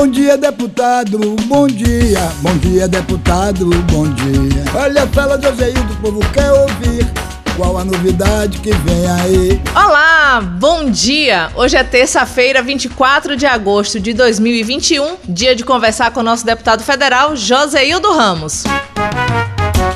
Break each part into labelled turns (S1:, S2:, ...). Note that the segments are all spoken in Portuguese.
S1: Bom dia, deputado, bom dia. Bom dia, deputado, bom dia. Olha a fala de Ozeildo, o povo quer ouvir. Qual a novidade que vem aí?
S2: Olá, bom dia! Hoje é terça-feira, 24 de agosto de 2021, dia de conversar com o nosso deputado federal, Joseildo Ramos.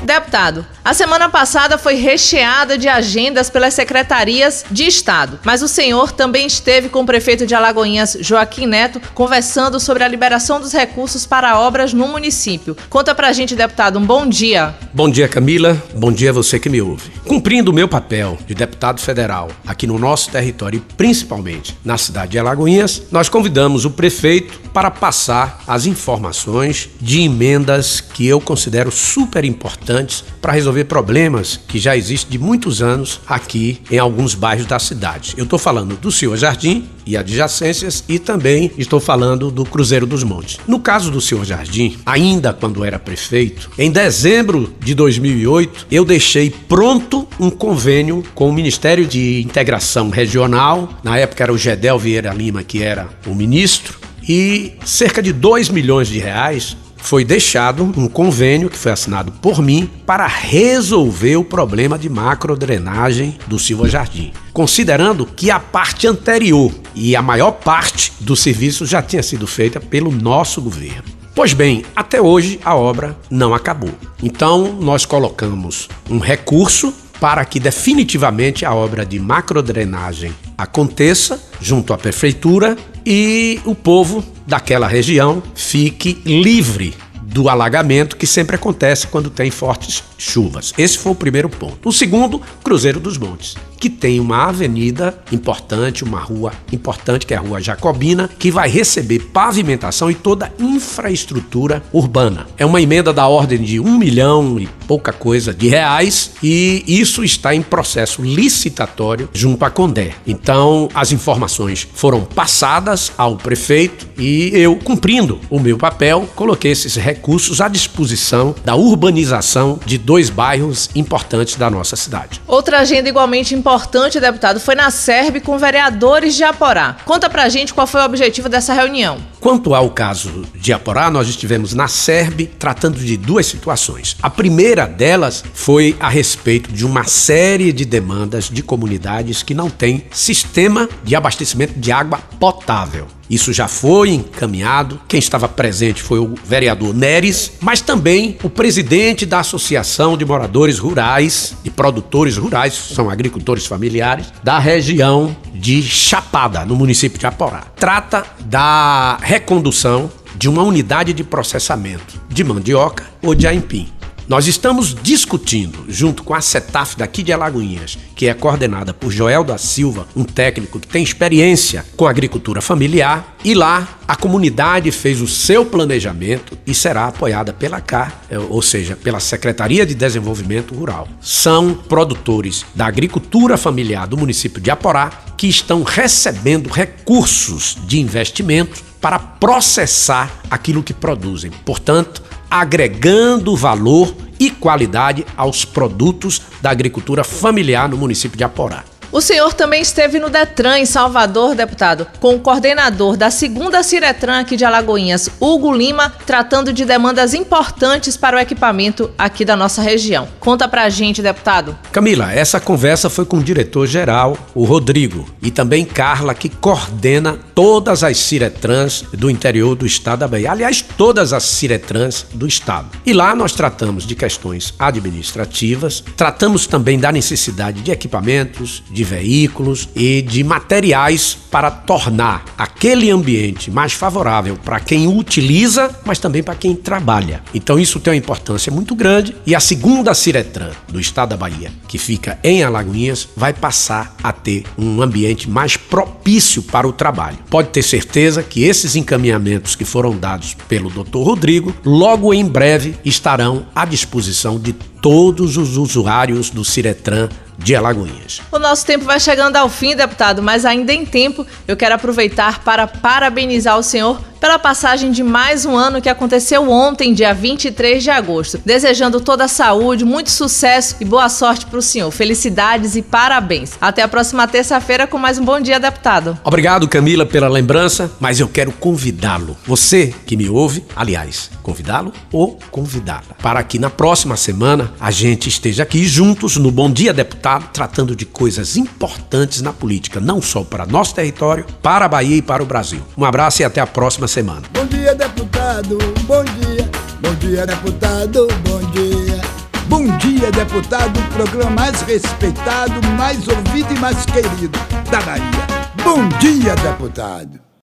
S2: Deputado, a semana passada foi recheada de agendas pelas secretarias de Estado, mas o senhor também esteve com o prefeito de Alagoinhas, Joaquim Neto, conversando sobre a liberação dos recursos para obras no município. Conta pra gente, deputado, um bom dia.
S3: Bom dia, Camila. Bom dia a você que me ouve. Cumprindo o meu papel de deputado federal aqui no nosso território e principalmente na cidade de Alagoinhas, nós convidamos o prefeito para passar as informações de emendas que eu considero super importantes para resolver problemas que já existem de muitos anos aqui em alguns bairros da cidade. Eu estou falando do Senhor Jardim e adjacências e também estou falando do Cruzeiro dos Montes. No caso do Senhor Jardim, ainda quando era prefeito, em dezembro de 2008, eu deixei pronto um convênio com o Ministério de Integração Regional, na época era o Gedel Vieira Lima que era o ministro, e cerca de 2 milhões de reais foi deixado um convênio que foi assinado por mim para resolver o problema de macrodrenagem do Silva Jardim, considerando que a parte anterior e a maior parte do serviço já tinha sido feita pelo nosso governo. Pois bem, até hoje a obra não acabou. Então nós colocamos um recurso para que definitivamente a obra de macrodrenagem aconteça junto à prefeitura e o povo daquela região fique livre do alagamento que sempre acontece quando tem fortes chuvas. Esse foi o primeiro ponto. O segundo, Cruzeiro dos Montes que tem uma avenida importante, uma rua importante, que é a Rua Jacobina, que vai receber pavimentação e toda infraestrutura urbana. É uma emenda da ordem de um milhão e pouca coisa de reais e isso está em processo licitatório junto à Condé. Então, as informações foram passadas ao prefeito e eu, cumprindo o meu papel, coloquei esses recursos à disposição da urbanização de dois bairros importantes da nossa cidade.
S2: Outra agenda igualmente importante importante, deputado, foi na SERB com vereadores de Aporá. Conta pra gente qual foi o objetivo dessa reunião.
S3: Quanto ao caso de Aporá, nós estivemos na SERB tratando de duas situações. A primeira delas foi a respeito de uma série de demandas de comunidades que não têm sistema de abastecimento de água potável. Isso já foi encaminhado. Quem estava presente foi o vereador Neres, mas também o presidente da Associação de Moradores Rurais e Produtores Rurais, são agricultores familiares, da região de Chapada, no município de Aporá. Trata da recondução de uma unidade de processamento de mandioca ou de aipim. Nós estamos discutindo, junto com a CETAF daqui de Alagoinhas, que é coordenada por Joel da Silva, um técnico que tem experiência com agricultura familiar, e lá a comunidade fez o seu planejamento e será apoiada pela CAR, é, ou seja, pela Secretaria de Desenvolvimento Rural. São produtores da agricultura familiar do município de Aporá que estão recebendo recursos de investimento para processar aquilo que produzem. Portanto, agregando valor e qualidade aos produtos da agricultura familiar no município de Aporá.
S2: O senhor também esteve no Detran em Salvador, deputado, com o coordenador da segunda Ciretran aqui de Alagoinhas, Hugo Lima, tratando de demandas importantes para o equipamento aqui da nossa região. Conta pra gente, deputado.
S3: Camila, essa conversa foi com o diretor-geral, o Rodrigo, e também Carla, que coordena todas as Ciretrans do interior do estado da Bahia. Aliás, todas as Ciretrans do estado. E lá nós tratamos de questões administrativas, tratamos também da necessidade de equipamentos, de de veículos e de materiais para tornar aquele ambiente mais favorável para quem utiliza, mas também para quem trabalha. Então isso tem uma importância muito grande e a segunda Ciretran do estado da Bahia, que fica em Alagoinhas, vai passar a ter um ambiente mais propício para o trabalho. Pode ter certeza que esses encaminhamentos que foram dados pelo Dr. Rodrigo, logo em breve estarão à disposição de todos os usuários do Ciretran de Alagoinhas.
S2: O nosso tempo vai chegando ao fim, deputado, mas ainda em tempo eu quero aproveitar para parabenizar o senhor pela passagem de mais um ano que aconteceu ontem, dia 23 de agosto. Desejando toda a saúde, muito sucesso e boa sorte para o senhor. Felicidades e parabéns. Até a próxima terça-feira com mais um Bom Dia, deputado.
S3: Obrigado, Camila, pela lembrança, mas eu quero convidá-lo, você que me ouve, aliás, convidá-lo ou convidá-la, para que na próxima semana a gente esteja aqui juntos no Bom Dia Deputado, tratando de coisas importantes na política, não só para nosso território, para a Bahia e para o Brasil. Um abraço e até a próxima semana.
S1: Bom dia, deputado, bom dia. Bom dia, deputado, bom dia. Bom dia, deputado, o programa mais respeitado, mais ouvido e mais querido da Bahia. Bom dia, deputado.